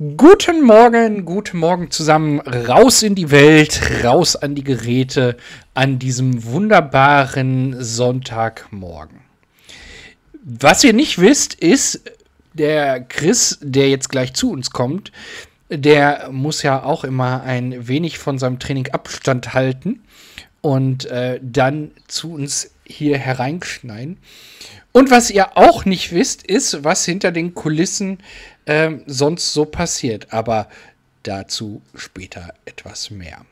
Guten Morgen, guten Morgen zusammen. Raus in die Welt, raus an die Geräte an diesem wunderbaren Sonntagmorgen. Was ihr nicht wisst, ist, der Chris, der jetzt gleich zu uns kommt, der muss ja auch immer ein wenig von seinem Training Abstand halten und äh, dann zu uns hier hereinschneiden. Und was ihr auch nicht wisst, ist, was hinter den Kulissen ähm, sonst so passiert. Aber dazu später etwas mehr.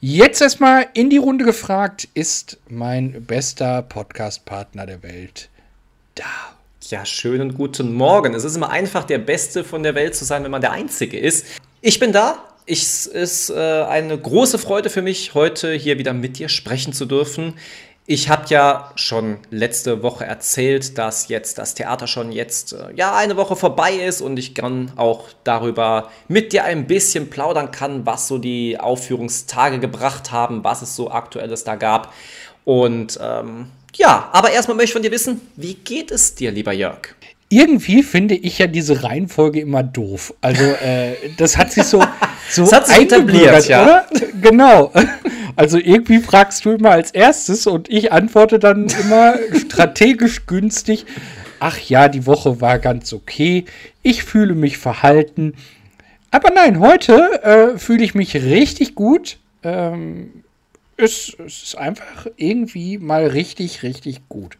Jetzt erstmal in die Runde gefragt, ist mein bester Podcast-Partner der Welt da? Ja, schönen guten Morgen. Es ist immer einfach, der Beste von der Welt zu sein, wenn man der Einzige ist. Ich bin da. Es ist äh, eine große Freude für mich, heute hier wieder mit dir sprechen zu dürfen. Ich habe ja schon letzte Woche erzählt, dass jetzt das Theater schon jetzt äh, ja eine Woche vorbei ist und ich dann auch darüber mit dir ein bisschen plaudern kann, was so die Aufführungstage gebracht haben, was es so aktuelles da gab. Und ähm, ja, aber erstmal möchte ich von dir wissen, wie geht es dir, lieber Jörg? Irgendwie finde ich ja diese Reihenfolge immer doof. Also äh, das hat sich so so das hat sich etabliert, ja. oder? Genau. Also irgendwie fragst du immer als erstes und ich antworte dann immer strategisch günstig. Ach ja, die Woche war ganz okay. Ich fühle mich verhalten. Aber nein, heute äh, fühle ich mich richtig gut. Ähm, es, es, ist einfach irgendwie mal richtig, richtig gut.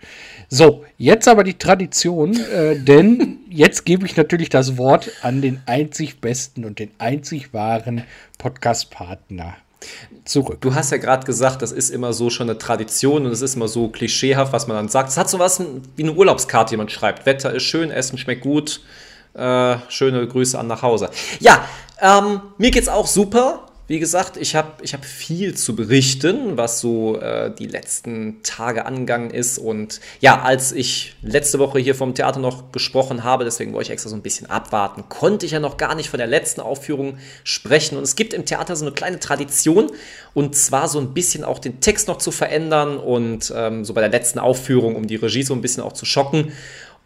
So, jetzt aber die Tradition, äh, denn jetzt gebe ich natürlich das Wort an den einzig besten und den einzig wahren Podcast-Partner zurück. Du hast ja gerade gesagt, das ist immer so schon eine Tradition und es ist immer so klischeehaft, was man dann sagt. Es hat so was wie eine Urlaubskarte, die man schreibt. Wetter ist schön, Essen schmeckt gut. Äh, schöne Grüße an nach Hause. Ja, ähm, mir geht's auch super. Wie gesagt, ich habe ich hab viel zu berichten, was so äh, die letzten Tage angegangen ist. Und ja, als ich letzte Woche hier vom Theater noch gesprochen habe, deswegen wollte ich extra so ein bisschen abwarten, konnte ich ja noch gar nicht von der letzten Aufführung sprechen. Und es gibt im Theater so eine kleine Tradition, und zwar so ein bisschen auch den Text noch zu verändern und ähm, so bei der letzten Aufführung, um die Regie so ein bisschen auch zu schocken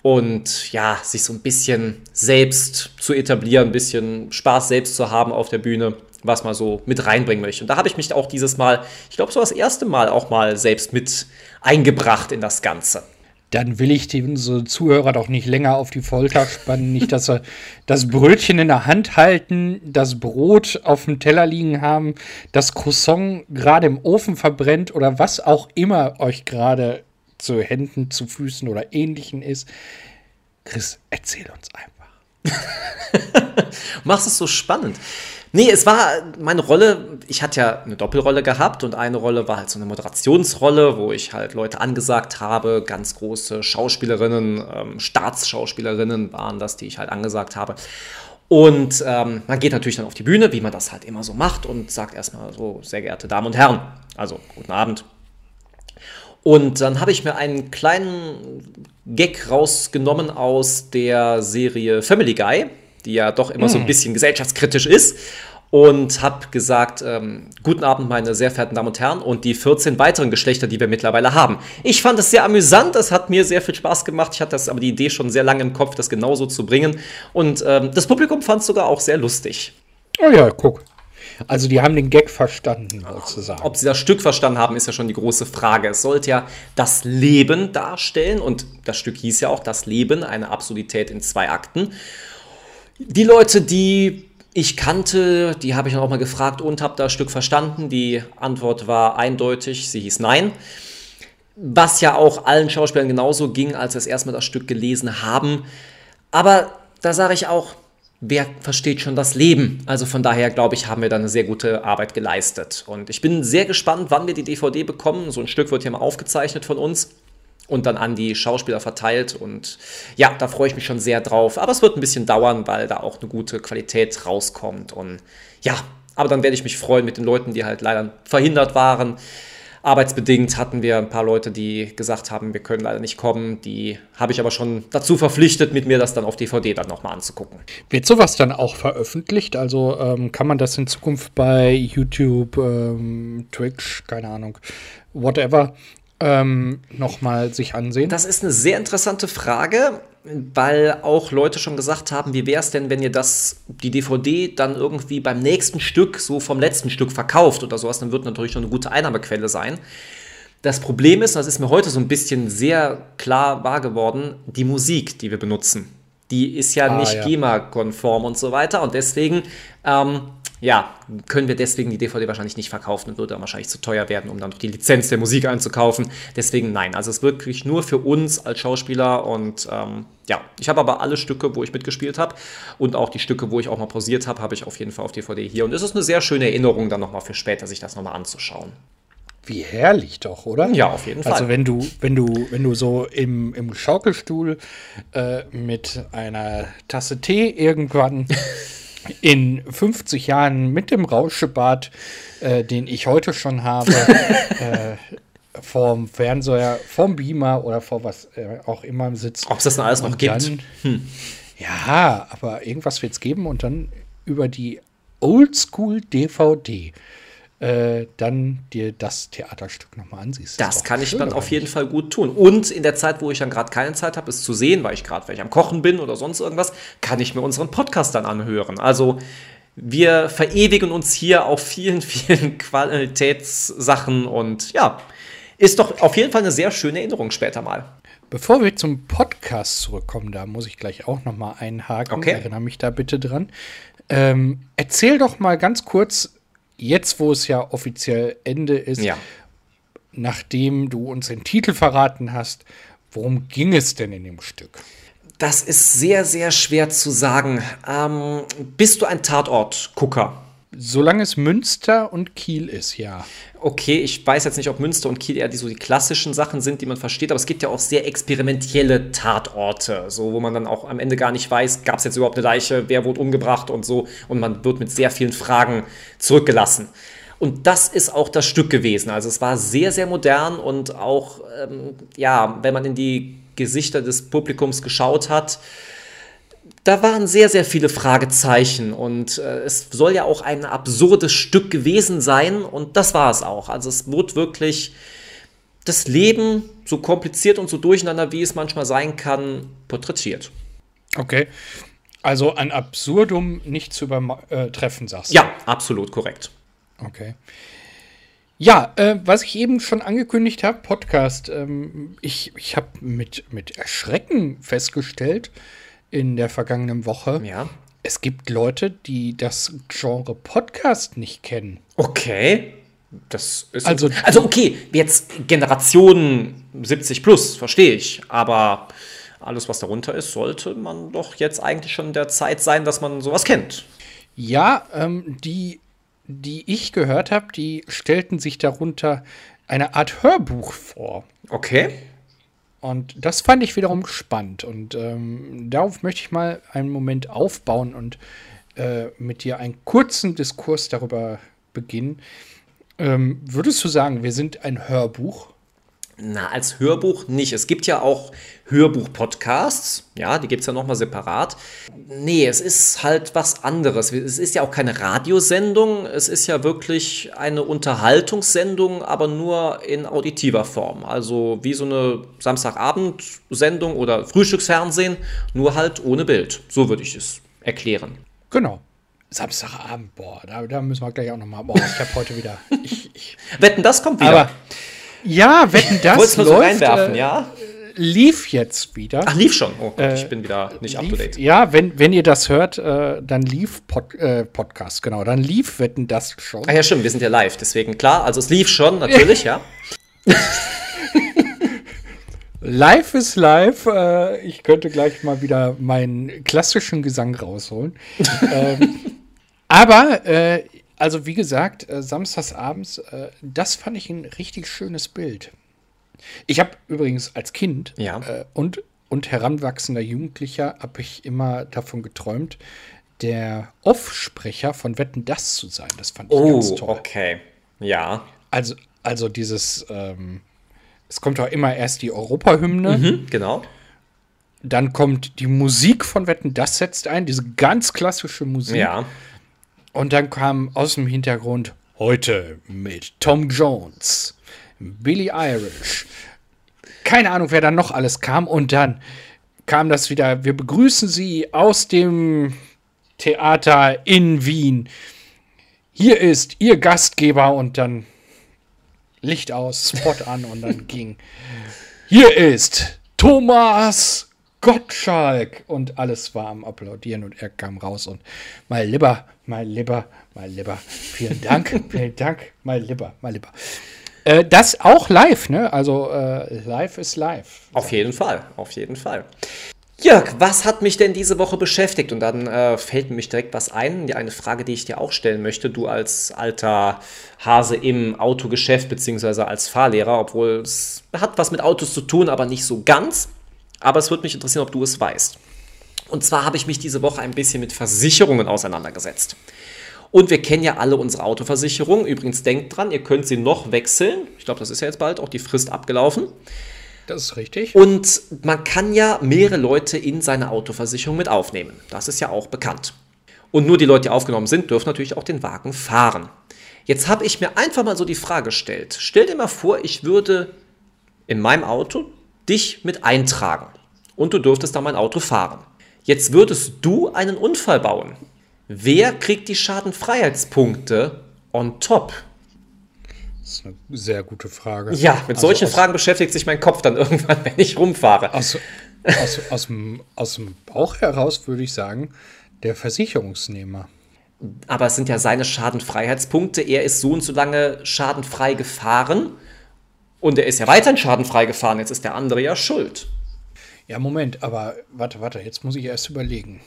und ja, sich so ein bisschen selbst zu etablieren, ein bisschen Spaß selbst zu haben auf der Bühne was man so mit reinbringen möchte. Und da habe ich mich auch dieses Mal, ich glaube, so das erste Mal auch mal selbst mit eingebracht in das Ganze. Dann will ich die unsere Zuhörer doch nicht länger auf die Folter spannen. nicht, dass sie das Brötchen in der Hand halten, das Brot auf dem Teller liegen haben, das Croissant gerade im Ofen verbrennt oder was auch immer euch gerade zu Händen, zu Füßen oder ähnlichen ist. Chris, erzähl uns einfach. Machst es so spannend. Nee, es war meine Rolle, ich hatte ja eine Doppelrolle gehabt und eine Rolle war halt so eine Moderationsrolle, wo ich halt Leute angesagt habe, ganz große Schauspielerinnen, ähm, Staatsschauspielerinnen waren das, die ich halt angesagt habe. Und ähm, man geht natürlich dann auf die Bühne, wie man das halt immer so macht und sagt erstmal so, sehr geehrte Damen und Herren, also guten Abend. Und dann habe ich mir einen kleinen Gag rausgenommen aus der Serie Family Guy die ja doch immer hm. so ein hm. bisschen gesellschaftskritisch ist. Und habe gesagt, ähm, guten Abend, meine sehr verehrten Damen und Herren, und die 14 weiteren Geschlechter, die wir mittlerweile haben. Ich fand es sehr amüsant, es hat mir sehr viel Spaß gemacht. Ich hatte das aber die Idee schon sehr lange im Kopf, das genauso zu bringen. Und ähm, das Publikum fand es sogar auch sehr lustig. Oh ja, guck. Also die haben den Gag verstanden, sozusagen. Ob sie das Stück verstanden haben, ist ja schon die große Frage. Es sollte ja das Leben darstellen und das Stück hieß ja auch das Leben, eine Absurdität in zwei Akten. Die Leute, die ich kannte, die habe ich dann auch mal gefragt und habe das Stück verstanden. Die Antwort war eindeutig, sie hieß Nein. Was ja auch allen Schauspielern genauso ging, als sie das erste Mal das Stück gelesen haben. Aber da sage ich auch, wer versteht schon das Leben? Also von daher glaube ich, haben wir da eine sehr gute Arbeit geleistet. Und ich bin sehr gespannt, wann wir die DVD bekommen. So ein Stück wird hier mal aufgezeichnet von uns und dann an die Schauspieler verteilt. Und ja, da freue ich mich schon sehr drauf. Aber es wird ein bisschen dauern, weil da auch eine gute Qualität rauskommt. Und ja, aber dann werde ich mich freuen mit den Leuten, die halt leider verhindert waren. Arbeitsbedingt hatten wir ein paar Leute, die gesagt haben, wir können leider nicht kommen. Die habe ich aber schon dazu verpflichtet, mit mir das dann auf DVD dann nochmal anzugucken. Wird sowas dann auch veröffentlicht? Also ähm, kann man das in Zukunft bei YouTube, ähm, Twitch, keine Ahnung, whatever, ähm, nochmal sich ansehen? Das ist eine sehr interessante Frage. weil auch Leute schon gesagt haben, wie wäre es denn, wenn ihr das, die DVD dann irgendwie beim nächsten Stück, so vom letzten Stück verkauft oder sowas, dann wird natürlich schon eine gute Einnahmequelle sein. Das Problem ist, das ist mir heute so ein bisschen sehr klar wahr geworden, die Musik, die wir benutzen. Die ist ja ah, nicht ja. GEMA-konform und so weiter. Und deswegen ähm, ja, können wir deswegen die DVD wahrscheinlich nicht verkaufen und würde dann wahrscheinlich zu teuer werden, um dann noch die Lizenz der Musik einzukaufen. Deswegen nein, also es ist wirklich nur für uns als Schauspieler und ähm, ja, ich habe aber alle Stücke, wo ich mitgespielt habe und auch die Stücke, wo ich auch mal pausiert habe, habe ich auf jeden Fall auf DVD hier und es ist eine sehr schöne Erinnerung dann nochmal für später, sich das nochmal anzuschauen. Wie herrlich doch, oder? Ja, auf jeden Fall. Also wenn du, wenn du, wenn du so im, im Schaukelstuhl äh, mit einer Tasse Tee irgendwann in 50 Jahren mit dem Rauschebart, äh, den ich heute schon habe, äh, vorm Fernseher, vorm Beamer oder vor was äh, auch immer sitzt. Ob es das denn alles noch dann, gibt? Hm. Ja, aber irgendwas wird es geben und dann über die Oldschool DVD äh, dann dir das Theaterstück nochmal ansiehst. Das, das kann ich dann auf jeden Fall gut tun. Und in der Zeit, wo ich dann gerade keine Zeit habe, es zu sehen, weil ich gerade, weil ich am Kochen bin oder sonst irgendwas, kann ich mir unseren Podcast dann anhören. Also wir verewigen uns hier auf vielen, vielen Qualitätssachen und ja, ist doch auf jeden Fall eine sehr schöne Erinnerung später mal. Bevor wir zum Podcast zurückkommen, da muss ich gleich auch noch mal einhaken. Okay. Erinnere mich da bitte dran. Ähm, erzähl doch mal ganz kurz, jetzt, wo es ja offiziell Ende ist, ja. nachdem du uns den Titel verraten hast, worum ging es denn in dem Stück? Das ist sehr, sehr schwer zu sagen. Ähm, bist du ein Tatort-Gucker? Solange es Münster und Kiel ist, ja. Okay, ich weiß jetzt nicht, ob Münster und Kiel eher die, so die klassischen Sachen sind, die man versteht, aber es gibt ja auch sehr experimentelle Tatorte, so wo man dann auch am Ende gar nicht weiß, gab es jetzt überhaupt eine Leiche, wer wurde umgebracht und so, und man wird mit sehr vielen Fragen zurückgelassen. Und das ist auch das Stück gewesen. Also es war sehr, sehr modern und auch, ähm, ja, wenn man in die Gesichter des Publikums geschaut hat, da waren sehr, sehr viele Fragezeichen und äh, es soll ja auch ein absurdes Stück gewesen sein und das war es auch. Also es wurde wirklich das Leben, so kompliziert und so durcheinander, wie es manchmal sein kann, porträtiert. Okay. Also ein Absurdum nicht zu übertreffen, sagst du? Ja, absolut korrekt. Okay. Ja, äh, was ich eben schon angekündigt habe, Podcast. Ähm, ich ich habe mit, mit Erschrecken festgestellt, in der vergangenen Woche. Ja. Es gibt Leute, die das Genre Podcast nicht kennen. Okay. Das ist also, also okay, jetzt Generationen 70 plus, verstehe ich. Aber alles, was darunter ist, sollte man doch jetzt eigentlich schon in der Zeit sein, dass man sowas kennt. Ja, ähm, die, die ich gehört habe, die stellten sich darunter eine Art Hörbuch vor. Okay. Und das fand ich wiederum spannend. Und ähm, darauf möchte ich mal einen Moment aufbauen und äh, mit dir einen kurzen Diskurs darüber beginnen. Ähm, würdest du sagen, wir sind ein Hörbuch? Na, als Hörbuch nicht. Es gibt ja auch Hörbuch-Podcasts, ja, die gibt es ja nochmal separat. Nee, es ist halt was anderes. Es ist ja auch keine Radiosendung, es ist ja wirklich eine Unterhaltungssendung, aber nur in auditiver Form. Also wie so eine Samstagabendsendung oder Frühstücksfernsehen, nur halt ohne Bild. So würde ich es erklären. Genau. Samstagabend, boah, da, da müssen wir gleich auch nochmal. Boah, ich habe heute wieder. Ich, ich, Wetten, das kommt wieder. Aber ja, wetten das Wolltest läuft, so reinwerfen, äh, ja? Lief jetzt wieder. Ach, lief schon. Oh Gott, äh, ich bin wieder nicht lief, up to date. Ja, wenn, wenn ihr das hört, äh, dann lief Pod, äh, Podcast, genau. Dann lief Wetten das schon. Ah ja, stimmt, wir sind ja live, deswegen klar. Also es lief schon, natürlich, ja. Live ist live. Äh, ich könnte gleich mal wieder meinen klassischen Gesang rausholen. ähm, aber äh, also wie gesagt, äh, samstagsabends, äh, das fand ich ein richtig schönes Bild. Ich habe übrigens als Kind ja. äh, und, und heranwachsender Jugendlicher habe ich immer davon geträumt, der Offsprecher von Wetten das zu sein. Das fand ich oh, ganz toll. okay. Ja. Also, also dieses, ähm, es kommt auch immer erst die Europahymne. Mhm, genau. Dann kommt die Musik von Wetten, das setzt ein, diese ganz klassische Musik. Ja. Und dann kam aus dem Hintergrund heute mit Tom Jones, Billy Irish. Keine Ahnung, wer da noch alles kam. Und dann kam das wieder. Wir begrüßen Sie aus dem Theater in Wien. Hier ist Ihr Gastgeber und dann Licht aus, Spot an und dann ging. Hier ist Thomas Gottschalk und alles war am Applaudieren und er kam raus und mein Lieber, mein Lieber, mein Lieber, vielen Dank, vielen Dank, mein Lieber, mein Lieber. Äh, das auch live, ne? Also äh, live ist live. Auf jeden Fall, auf jeden Fall. Jörg, was hat mich denn diese Woche beschäftigt? Und dann äh, fällt mir direkt was ein. Eine Frage, die ich dir auch stellen möchte. Du als alter Hase im Autogeschäft beziehungsweise als Fahrlehrer, obwohl es hat was mit Autos zu tun, aber nicht so ganz. Aber es würde mich interessieren, ob du es weißt. Und zwar habe ich mich diese Woche ein bisschen mit Versicherungen auseinandergesetzt. Und wir kennen ja alle unsere Autoversicherung. Übrigens denkt dran, ihr könnt sie noch wechseln. Ich glaube, das ist ja jetzt bald auch die Frist abgelaufen. Das ist richtig. Und man kann ja mehrere Leute in seine Autoversicherung mit aufnehmen. Das ist ja auch bekannt. Und nur die Leute, die aufgenommen sind, dürfen natürlich auch den Wagen fahren. Jetzt habe ich mir einfach mal so die Frage gestellt. Stell dir mal vor, ich würde in meinem Auto dich mit eintragen und du dürftest dann mein Auto fahren. Jetzt würdest du einen Unfall bauen. Wer kriegt die Schadenfreiheitspunkte on top? Das ist eine sehr gute Frage. Ja, mit also solchen Fragen beschäftigt sich mein Kopf dann irgendwann, wenn ich rumfahre. Aus, aus, aus, dem, aus dem Bauch heraus würde ich sagen, der Versicherungsnehmer. Aber es sind ja seine Schadenfreiheitspunkte. Er ist so und so lange schadenfrei gefahren und er ist ja weiterhin schadenfrei gefahren. Jetzt ist der andere ja schuld. Ja, Moment, aber warte, warte, jetzt muss ich erst überlegen.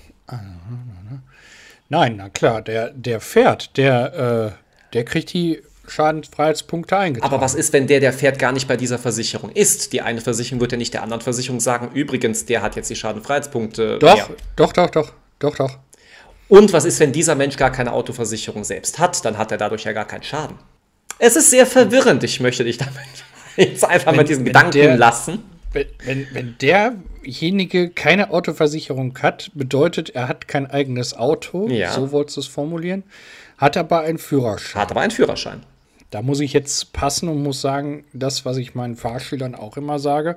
Nein, na klar, der, der fährt, der, äh, der kriegt die Schadenfreiheitspunkte eingetragen. Aber was ist, wenn der, der fährt, gar nicht bei dieser Versicherung ist? Die eine Versicherung wird ja nicht der anderen Versicherung sagen, übrigens, der hat jetzt die Schadenfreiheitspunkte. Doch, mehr. doch, doch, doch, doch, doch. Und was ist, wenn dieser Mensch gar keine Autoversicherung selbst hat? Dann hat er dadurch ja gar keinen Schaden. Es ist sehr verwirrend. Ich möchte dich damit jetzt einfach wenn, mal diesen Gedanken der, lassen. Wenn, wenn, wenn derjenige keine Autoversicherung hat, bedeutet, er hat kein eigenes Auto. Ja. So wolltest du es formulieren. Hat aber einen Führerschein. Hat aber einen Führerschein. Da muss ich jetzt passen und muss sagen, das, was ich meinen Fahrschülern auch immer sage,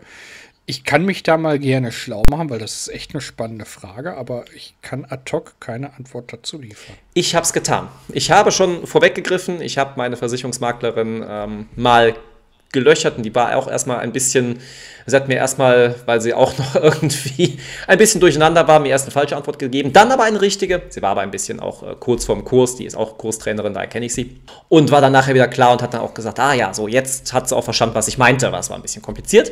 ich kann mich da mal gerne schlau machen, weil das ist echt eine spannende Frage, aber ich kann ad hoc keine Antwort dazu liefern. Ich habe es getan. Ich habe schon vorweggegriffen. Ich habe meine Versicherungsmaklerin ähm, mal gelöchert und die war auch erstmal ein bisschen, sie hat mir erstmal, weil sie auch noch irgendwie ein bisschen durcheinander war, mir erst eine falsche Antwort gegeben, dann aber eine richtige. Sie war aber ein bisschen auch äh, kurz vorm Kurs, die ist auch Kurstrainerin, daher kenne ich sie. Und war dann nachher wieder klar und hat dann auch gesagt, ah ja, so jetzt hat sie auch verstanden, was ich meinte, was war ein bisschen kompliziert.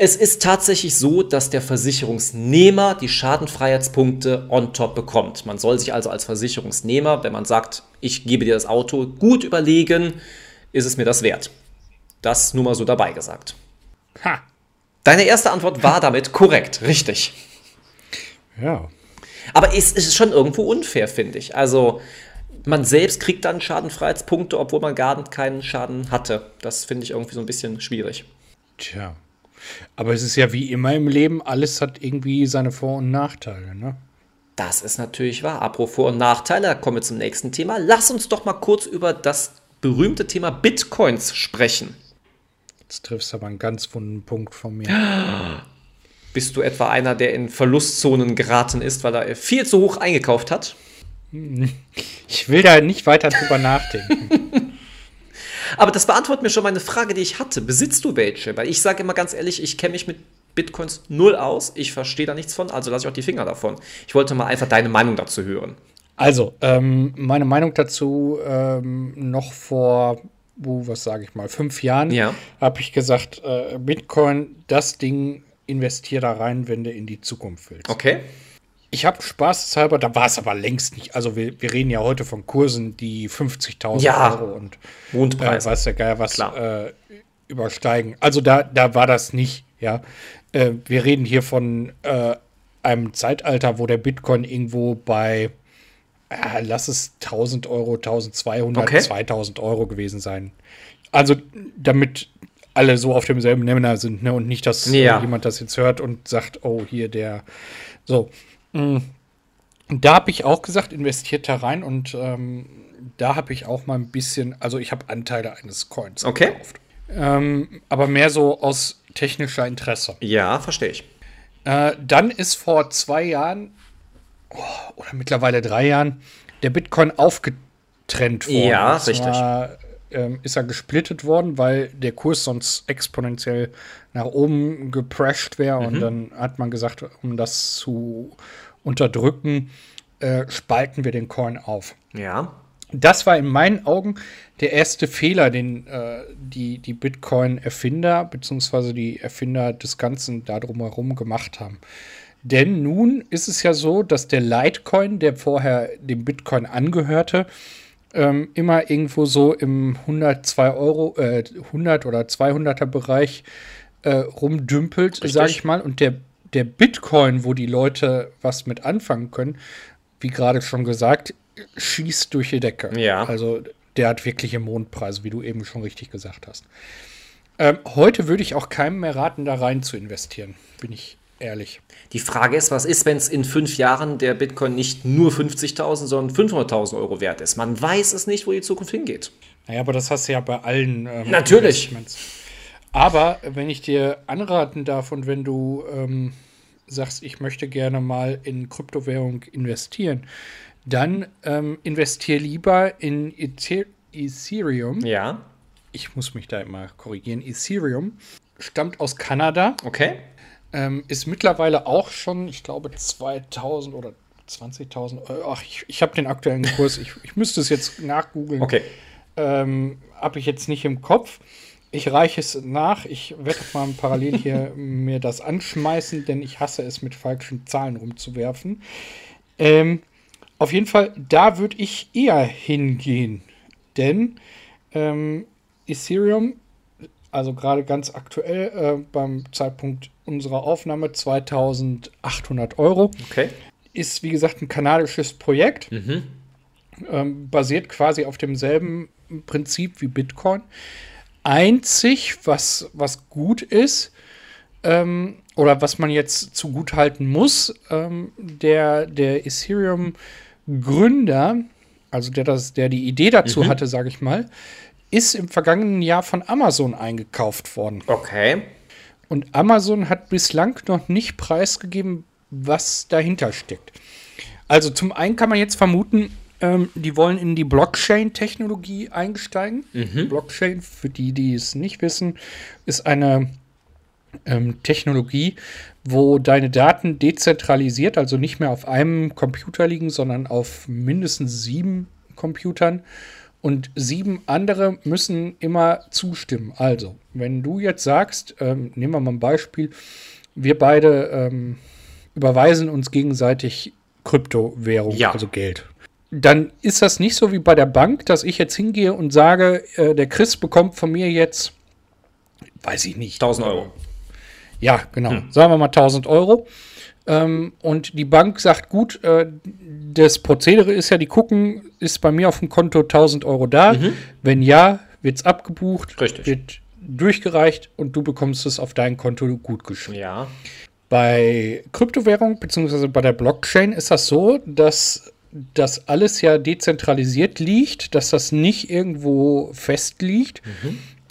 Es ist tatsächlich so, dass der Versicherungsnehmer die Schadenfreiheitspunkte on top bekommt. Man soll sich also als Versicherungsnehmer, wenn man sagt, ich gebe dir das Auto, gut überlegen, ist es mir das wert. Das nur mal so dabei gesagt. Ha. Deine erste Antwort war damit korrekt, richtig. Ja. Aber es ist schon irgendwo unfair, finde ich. Also, man selbst kriegt dann Schadenfreiheitspunkte, obwohl man gar keinen Schaden hatte. Das finde ich irgendwie so ein bisschen schwierig. Tja. Aber es ist ja wie immer im Leben, alles hat irgendwie seine Vor- und Nachteile, ne? Das ist natürlich wahr. Apropos Vor- und Nachteile, da kommen wir zum nächsten Thema. Lass uns doch mal kurz über das berühmte Thema Bitcoins sprechen. Jetzt triffst du aber einen ganz wunden Punkt von mir. Bist du etwa einer, der in Verlustzonen geraten ist, weil er viel zu hoch eingekauft hat? Ich will da nicht weiter drüber nachdenken. aber das beantwortet mir schon meine Frage, die ich hatte. Besitzt du welche? Weil ich sage immer ganz ehrlich, ich kenne mich mit Bitcoins null aus. Ich verstehe da nichts von, also lasse ich auch die Finger davon. Ich wollte mal einfach deine Meinung dazu hören. Also, ähm, meine Meinung dazu ähm, noch vor was sage ich mal, fünf Jahren, ja. habe ich gesagt, äh, Bitcoin, das Ding, investiere da rein, wenn du in die Zukunft willst. Okay. Ich habe spaßeshalber, da war es aber längst nicht. Also wir, wir reden ja heute von Kursen, die 50.000 ja. Euro und Mondpreis. Äh, weiß der Geier was äh, übersteigen. Also da, da war das nicht, ja. Äh, wir reden hier von äh, einem Zeitalter, wo der Bitcoin irgendwo bei äh, lass es 1000 Euro, 1200, okay. 2000 Euro gewesen sein. Also, damit alle so auf demselben Nenner sind, ne? Und nicht, dass ja. jemand das jetzt hört und sagt, oh, hier der. So. Und da habe ich auch gesagt, investiert da rein und ähm, da habe ich auch mal ein bisschen, also ich habe Anteile eines Coins okay. gekauft. Ähm, aber mehr so aus technischer Interesse. Ja, verstehe ich. Äh, dann ist vor zwei Jahren oder mittlerweile drei Jahren der Bitcoin aufgetrennt worden. Ja, Und richtig. Zwar, ähm, ist er gesplittet worden, weil der Kurs sonst exponentiell nach oben geprescht wäre. Mhm. Und dann hat man gesagt, um das zu unterdrücken, äh, spalten wir den Coin auf. Ja. Das war in meinen Augen der erste Fehler, den äh, die, die Bitcoin-Erfinder bzw. die Erfinder des Ganzen da drumherum gemacht haben. Denn nun ist es ja so, dass der Litecoin, der vorher dem Bitcoin angehörte, ähm, immer irgendwo so im 100, 2 Euro, äh, 100 oder 200er Bereich äh, rumdümpelt, sage ich mal. Und der, der Bitcoin, wo die Leute was mit anfangen können, wie gerade schon gesagt, schießt durch die Decke. Ja. Also der hat wirkliche Mondpreise, wie du eben schon richtig gesagt hast. Ähm, heute würde ich auch keinem mehr raten, da rein zu investieren, bin ich ehrlich. Die Frage ist, was ist, wenn es in fünf Jahren der Bitcoin nicht nur 50.000, sondern 500.000 Euro wert ist? Man weiß es nicht, wo die Zukunft hingeht. Naja, aber das hast du ja bei allen. ähm, Natürlich. Aber wenn ich dir anraten darf und wenn du ähm, sagst, ich möchte gerne mal in Kryptowährung investieren, dann ähm, investier lieber in Ether Ethereum. Ja. Ich muss mich da immer korrigieren. Ethereum stammt aus Kanada. Okay. Ähm, ist mittlerweile auch schon, ich glaube, 2000 oder 20.000 Euro. Ach, ich, ich habe den aktuellen Kurs. Ich, ich müsste es jetzt nachgoogeln. Okay. Ähm, habe ich jetzt nicht im Kopf. Ich reiche es nach. Ich werde mal parallel hier mir das anschmeißen, denn ich hasse es, mit falschen Zahlen rumzuwerfen. Ähm, auf jeden Fall, da würde ich eher hingehen. Denn ähm, Ethereum, also gerade ganz aktuell äh, beim Zeitpunkt unserer Aufnahme 2800 Euro, Okay. ist wie gesagt ein kanadisches Projekt. Ähm, basiert quasi auf demselben Prinzip wie Bitcoin. Einzig, was, was gut ist, ähm, oder was man jetzt zugutehalten muss, ähm, der, der Ethereum-Gründer, also der, das, der die Idee dazu hatte, sage ich mal, ist im vergangenen Jahr von Amazon eingekauft worden. Okay. Und Amazon hat bislang noch nicht preisgegeben, was dahinter steckt. Also zum einen kann man jetzt vermuten, ähm, die wollen in die Blockchain-Technologie einsteigen. Blockchain, für die, die es nicht wissen, ist eine ähm, Technologie, wo deine Daten dezentralisiert, also nicht mehr auf einem Computer liegen, sondern auf mindestens sieben Computern. Und sieben andere müssen immer zustimmen. Also, wenn du jetzt sagst, ähm, nehmen wir mal ein Beispiel, wir beide ähm, überweisen uns gegenseitig Kryptowährung, Ja. also Geld. Dann ist das nicht so wie bei der Bank, dass ich jetzt hingehe und sage, äh, der Chris bekommt von mir jetzt, weiß ich nicht, 1000 Euro. ja, genau. Sagen wir mal 1000 Euro. Ähm, und die Bank sagt, gut, äh, das Prozedere ist ja, die gucken, ist bei mir auf dem Konto 1000 Euro da? Wenn ja, wird es abgebucht, Richtig. wird durchgereicht und du bekommst es auf dein Konto gut geschrieben. Ja. Bei Kryptowährung bzw. bei der Blockchain ist das so, dass das alles ja dezentralisiert liegt, dass das nicht irgendwo fest liegt.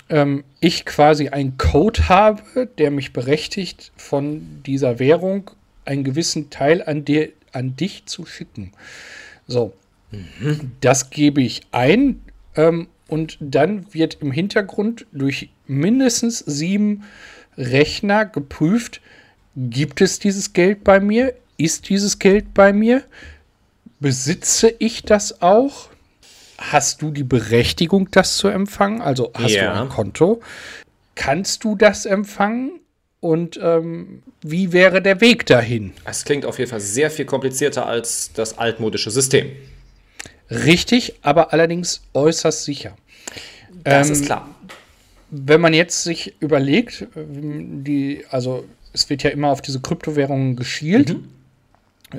Ähm, ich quasi einen Code habe, der mich berechtigt, von dieser Währung einen gewissen Teil an, dir, an dich zu schicken. So, das gebe ich ein ähm, und dann wird im Hintergrund durch mindestens sieben Rechner geprüft, gibt es dieses Geld bei mir? Ist dieses Geld bei mir? Besitze ich das auch? Hast du die Berechtigung, das zu empfangen? Also hast Ja. du ein Konto? Kannst du das empfangen? Und ähm, wie wäre der Weg dahin? Es klingt auf jeden Fall sehr viel komplizierter als das altmodische System. Richtig, aber allerdings äußerst sicher. Das Ähm, ist klar. Wenn man jetzt sich überlegt, ähm, die, also es wird ja immer auf diese Kryptowährungen geschielt.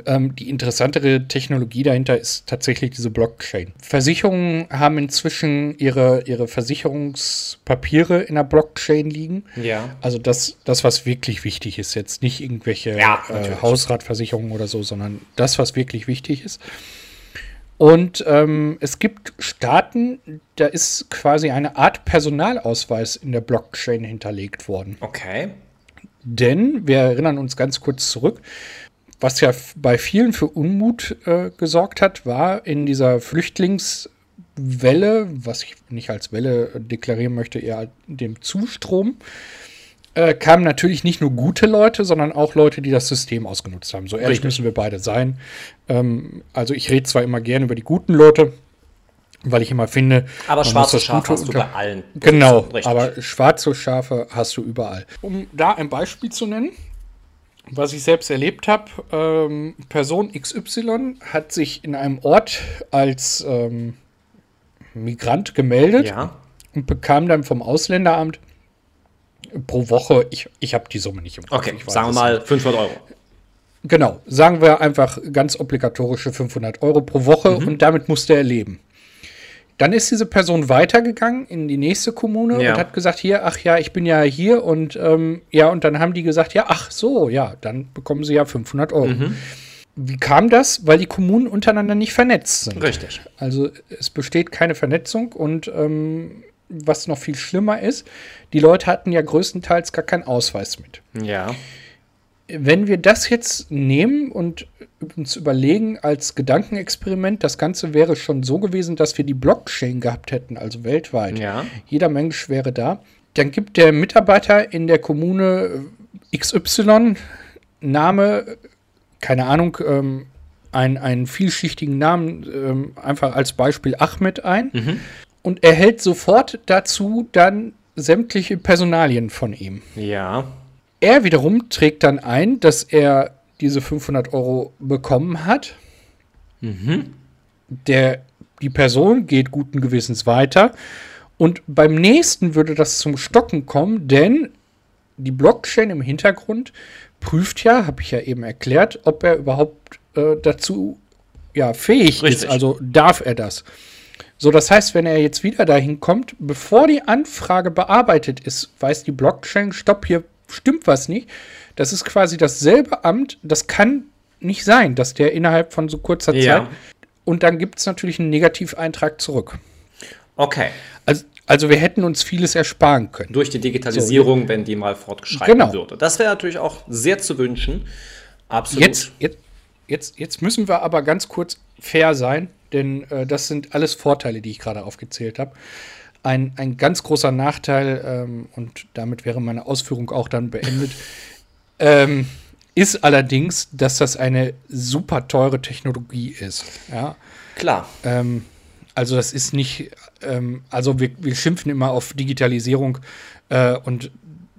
Ähm, die interessantere Technologie dahinter ist tatsächlich diese Blockchain. Versicherungen haben inzwischen ihre, ihre Versicherungspapiere in der Blockchain liegen. Ja. Also das, das, was wirklich wichtig ist, jetzt nicht irgendwelche Ja, äh. Hausratversicherungen oder so, sondern das, was wirklich wichtig ist. Und ähm, es gibt Staaten, da ist quasi eine Art Personalausweis in der Blockchain hinterlegt worden. Okay. Denn wir erinnern uns ganz kurz zurück, was ja bei vielen für Unmut äh, gesorgt hat, war in dieser Flüchtlingswelle, was ich nicht als Welle deklarieren möchte, eher dem Zustrom, äh, kamen natürlich nicht nur gute Leute, sondern auch Leute, die das System ausgenutzt haben. So ehrlich Richtig. müssen wir beide sein. Ähm, also ich rede zwar immer gerne über die guten Leute, weil ich immer finde, Aber schwarze Schafe hast du bei allen. Genau, aber schwarze Schafe hast du überall. Um da ein Beispiel zu nennen, was ich selbst erlebt habe, ähm, Person XY hat sich in einem Ort als ähm, Migrant gemeldet Ja. und bekam dann vom Ausländeramt pro Woche, ich, ich habe die Summe nicht im Kopf. Okay, sagen wir mal 500 Euro. Genau, sagen wir einfach ganz obligatorische 500 Euro pro Woche Mhm. und damit musste er leben. Dann ist diese Person weitergegangen in die nächste Kommune Ja. und hat gesagt, hier, ach ja, ich bin ja hier und ähm, ja, und dann haben die gesagt, ja, ach so, ja, dann bekommen sie ja 500 Euro. Mhm. Wie kam das? Weil die Kommunen untereinander nicht vernetzt sind. Richtig. Also es besteht keine Vernetzung und ähm, was noch viel schlimmer ist, die Leute hatten ja größtenteils gar keinen Ausweis mit Ja. Wenn wir das jetzt nehmen und uns überlegen als Gedankenexperiment, das Ganze wäre schon so gewesen, dass wir die Blockchain gehabt hätten, also weltweit. Ja. Jeder Mensch wäre da. Dann gibt der Mitarbeiter in der Kommune äh, XY Name, keine Ahnung, ähm, ein, einen vielschichtigen Namen, ähm, einfach als Beispiel Ahmed ein und erhält sofort dazu dann sämtliche Personalien von ihm. Ja. Er wiederum trägt dann ein, dass er diese 500 Euro bekommen hat. Der, die Person geht guten Gewissens weiter. Und beim nächsten würde das zum Stocken kommen, denn die Blockchain im Hintergrund prüft ja, habe ich ja eben erklärt, ob er überhaupt äh, dazu ja, fähig Richtig. ist. Also darf er das. So, das heißt, wenn er jetzt wieder dahin kommt, bevor die Anfrage bearbeitet ist, weiß die Blockchain, stopp, hier stimmt was nicht. Das ist quasi dasselbe Amt, das kann nicht sein, dass der innerhalb von so kurzer Ja. Zeit. Und dann gibt es natürlich einen Negativeintrag zurück. Okay. Also, also wir hätten uns vieles ersparen können. Durch die Digitalisierung, wenn die mal fortgeschreiten Genau. würde. Das wäre natürlich auch sehr zu wünschen. Absolut. Jetzt, jetzt, jetzt, jetzt müssen wir aber ganz kurz fair sein, denn äh, das sind alles Vorteile, die ich gerade aufgezählt habe. Ein, ein ganz großer Nachteil, ähm, und damit wäre meine Ausführung auch dann beendet, ähm, ist allerdings, dass das eine super teure Technologie ist. Ja? Klar. Ähm, also das ist nicht, ähm, also wir, wir schimpfen immer auf Digitalisierung äh, und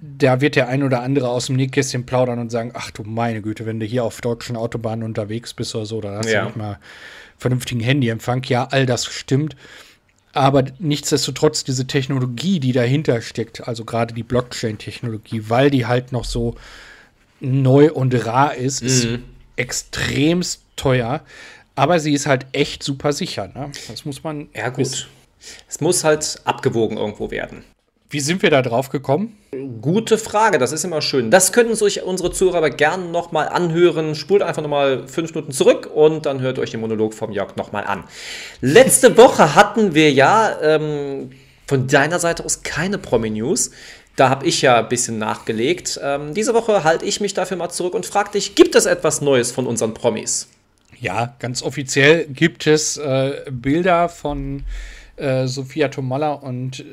da wird der ein oder andere aus dem Nähkästchen plaudern und sagen, ach du meine Güte, wenn du hier auf deutschen Autobahnen unterwegs bist oder so, dann hast Ja. du nicht mal vernünftigen Handyempfang. Ja, all das stimmt. Aber nichtsdestotrotz diese Technologie, die dahinter steckt, also gerade die Blockchain-Technologie, weil die halt noch so neu und rar ist, ist Mhm. extremst teuer. Aber sie ist halt echt super sicher. Ne? Das muss man. Ja, wissen. gut. Es muss halt abgewogen irgendwo werden. Wie sind wir da drauf gekommen? Gute Frage, das ist immer schön. Das können sich unsere Zuhörer aber gerne nochmal anhören. Spult einfach nochmal fünf Minuten zurück und dann hört euch den Monolog vom Jörg nochmal an. Letzte Woche hatten wir ja ähm, von deiner Seite aus keine Promi-News. Da habe ich ja ein bisschen nachgelegt. Ähm, diese Woche halte ich mich dafür mal zurück und frage dich, gibt es etwas Neues von unseren Promis? Ja, ganz offiziell gibt es äh, Bilder von äh, Sophia Tomalla und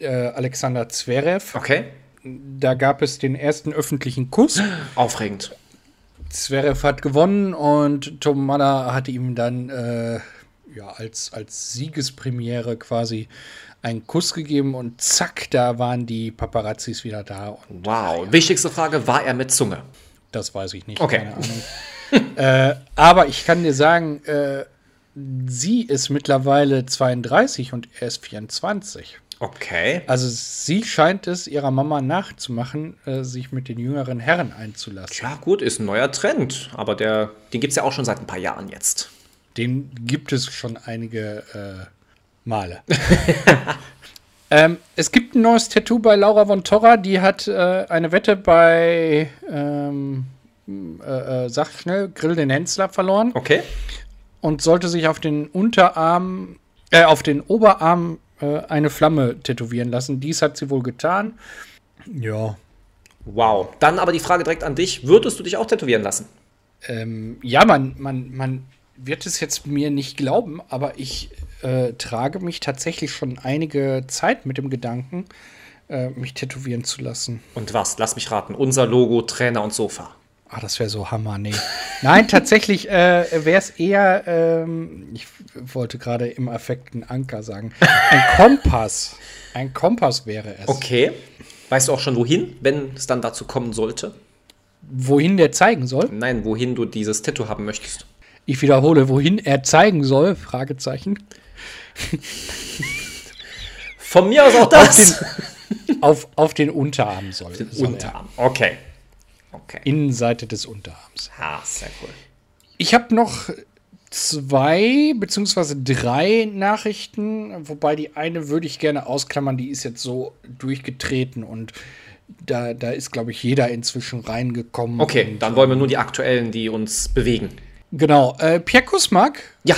äh, Alexander Zverev. Okay. Da gab es den ersten öffentlichen Kuss. Aufregend. Zverev hat gewonnen und Tomalla hatte ihm dann äh, ja, als, als Siegespremiere quasi einen Kuss gegeben und zack, da waren die Paparazzis wieder da. Wow. Wichtigste Frage, war er mit Zunge? das weiß ich nicht. Okay. Äh, aber ich kann dir sagen, äh, sie ist mittlerweile 32 und er ist 24. Okay. Also sie scheint es ihrer Mama nachzumachen, äh, sich mit den jüngeren Herren einzulassen. Ja, gut, ist ein neuer Trend, aber der, den gibt es ja auch schon seit ein paar Jahren jetzt. Den gibt es schon einige äh, Male. ähm, es gibt ein neues Tattoo bei Laura von Torra, die hat äh, eine Wette bei, ähm, äh, äh, sag schnell, Grill den Hensler verloren Okay. und sollte sich auf den Unterarm, äh, auf den Oberarm äh, eine Flamme tätowieren lassen. Dies hat sie wohl getan. Ja, Wow. Dann aber die Frage direkt an dich. Würdest du dich auch tätowieren lassen? Ähm, ja, man, man, man wird es jetzt mir nicht glauben, aber ich äh, trage mich tatsächlich schon einige Zeit mit dem Gedanken, äh, mich tätowieren zu lassen. Und was? Lass mich raten. Unser Logo, Trainer und Sofa. Ah, das wäre so Hammer, nee. Nein, tatsächlich äh, wäre es eher, ähm, ich wollte gerade im Affekt einen Anker sagen, ein Kompass. Ein Kompass wäre es. Okay. Weißt du auch schon wohin, wenn es dann dazu kommen sollte? Wohin der zeigen soll? Nein, wohin du dieses Tattoo haben möchtest. Ich wiederhole, wohin er zeigen soll? Fragezeichen. Von mir aus auch das. Auf den, auf, auf den Unterarm soll. Den soll Unterarm. Okay. Okay. Innenseite des Unterarms. Ah, sehr cool. Ich habe noch zwei beziehungsweise drei Nachrichten, wobei die eine würde ich gerne ausklammern, die ist jetzt so durchgetreten und da, da ist, glaube ich, jeder inzwischen reingekommen. Okay, dann wollen wir nur die aktuellen, die uns bewegen. Genau. Äh, Pierre Kusmak Ja,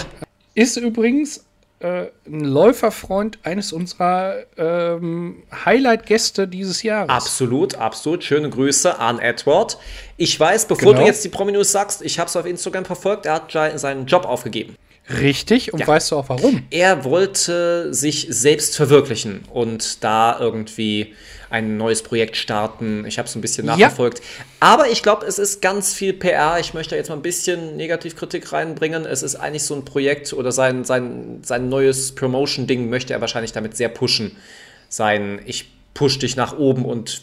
ist übrigens äh, ein Läuferfreund eines unserer ähm, Highlight-Gäste dieses Jahres. absolut, absolut. Schöne Grüße an Edward. Ich weiß, bevor Genau. du jetzt die Promi-News sagst, ich habe es auf Instagram verfolgt, er hat seinen Job aufgegeben. Richtig. Und Ja. weißt du auch warum? Er wollte sich selbst verwirklichen und da irgendwie ein neues Projekt starten. Ich habe es ein bisschen Ja. nachverfolgt. Aber ich glaube, es ist ganz viel PR. Ich möchte jetzt mal ein bisschen Negativkritik reinbringen. Es ist eigentlich so ein Projekt oder sein, sein, sein neues Promotion-Ding möchte er wahrscheinlich damit sehr pushen. Sein, ich push dich nach oben und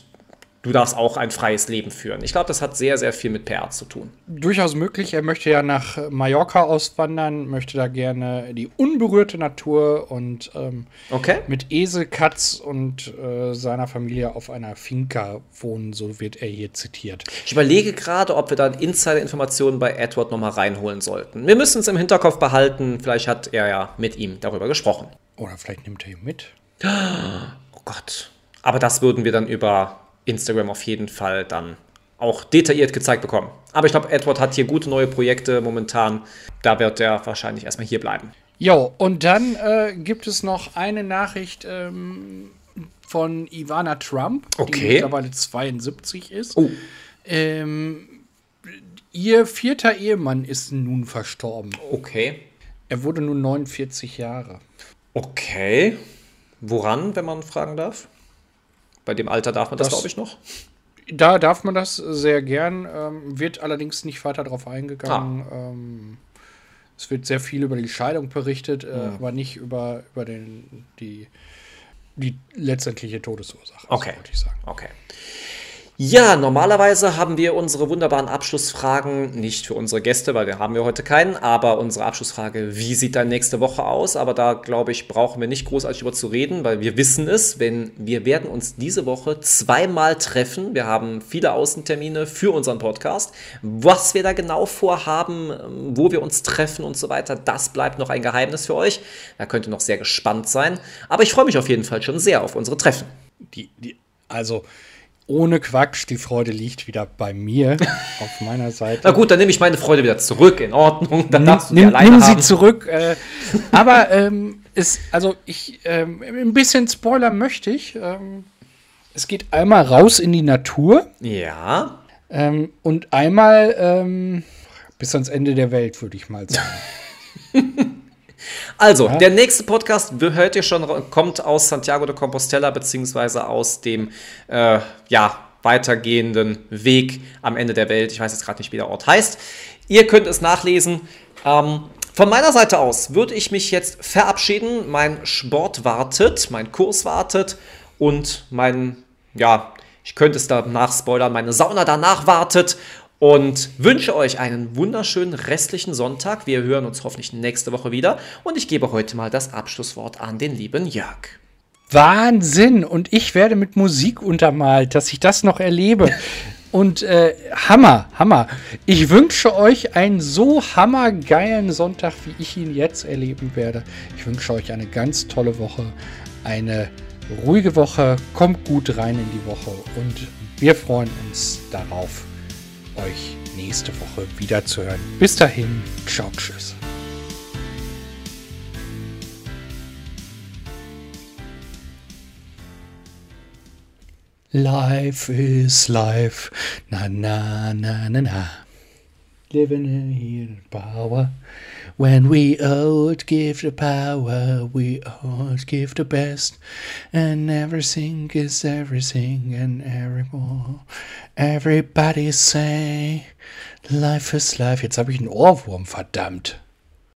du darfst auch ein freies Leben führen. Ich glaube, das hat sehr, sehr viel mit PR zu tun. Durchaus möglich. Er möchte ja nach Mallorca auswandern, möchte da gerne die unberührte Natur und ähm, Okay? mit Esel, Katz und äh, seiner Familie auf einer Finca wohnen, so wird er hier zitiert. Ich überlege gerade, ob wir dann Insider-Informationen bei Edward nochmal reinholen sollten. Wir müssen es im Hinterkopf behalten. Vielleicht hat er ja mit ihm darüber gesprochen. Oder vielleicht nimmt er ihn mit. Oh Gott. Aber das würden wir dann über Instagram auf jeden Fall dann auch detailliert gezeigt bekommen. Aber ich glaube, Edward hat hier gute neue Projekte momentan. Da wird er wahrscheinlich erstmal hier bleiben. Jo, und dann äh, gibt es noch eine Nachricht ähm, von Ivana Trump, die Okay. mittlerweile 72 ist. Oh. Ähm, ihr vierter Ehemann ist nun verstorben. Okay. Er wurde nun 49 Jahre. Okay. Woran, wenn man fragen darf? Bei dem Alter darf man das, Das- glaube ich, noch. Da darf man das sehr gern, ähm, wird allerdings nicht weiter darauf eingegangen. Ähm, es wird sehr viel über die Scheidung berichtet, äh, aber nicht über, über den, die, die letztendliche Todesursache. so Okay. wollte ich sagen. Okay. Ja, normalerweise haben wir unsere wunderbaren Abschlussfragen nicht für unsere Gäste, weil wir haben wir heute keinen, aber unsere Abschlussfrage, wie sieht deine nächste Woche aus? Aber da glaube ich, brauchen wir nicht großartig über zu reden, weil wir wissen es, wenn wir werden uns diese Woche zweimal treffen. Wir haben viele Außentermine für unseren Podcast. Was wir da genau vorhaben, ähm, wo wir uns treffen und so weiter, das bleibt noch ein Geheimnis für euch. Da könnt ihr noch sehr gespannt sein. Aber ich freue mich auf jeden Fall schon sehr auf unsere Treffen. Die, die, also, ohne Quatsch, die Freude liegt wieder bei mir auf meiner Seite. Na gut, dann nehme ich meine Freude wieder zurück. In Ordnung. Dann nimm, darfst du die nimm, alleine nimm sie haben. zurück. Äh, aber ähm, es, also ich, ähm, ein bisschen Spoiler möchte ich. Ähm, es geht einmal raus in die Natur Ja. ähm, und einmal ähm, bis ans Ende der Welt, würde ich mal sagen. Also, der nächste Podcast, hört ihr schon, kommt aus Santiago de Compostela, beziehungsweise aus dem, äh, ja, weitergehenden Weg am Ende der Welt. Ich weiß jetzt gerade nicht, wie der Ort heißt. Ihr könnt es nachlesen. Ähm, von meiner Seite aus würde ich mich jetzt verabschieden. Mein Sport wartet, mein Kurs wartet und mein, ja, ich könnte es danach spoilern, meine Sauna danach wartet und wünsche euch einen wunderschönen restlichen Sonntag. Wir hören uns hoffentlich nächste Woche wieder und ich gebe heute mal das Abschlusswort an den lieben Jörg. Wahnsinn! Und ich werde mit Musik untermalt, dass ich das noch erlebe. Und äh, Hammer, Hammer. Ich wünsche euch einen so hammergeilen Sonntag, wie ich ihn jetzt erleben werde. Ich wünsche euch eine ganz tolle Woche, eine ruhige Woche. Kommt gut rein in die Woche und wir freuen uns darauf, euch nächste Woche wiederzuhören. Bis dahin, ciao, tschüss. Life is life. Na, na, na, na, na. Living in here power. When we old give the power, we old give the best. And everything is everything and everyone. Everybody say, life is life. Jetzt habe ich einen Ohrwurm, verdammt.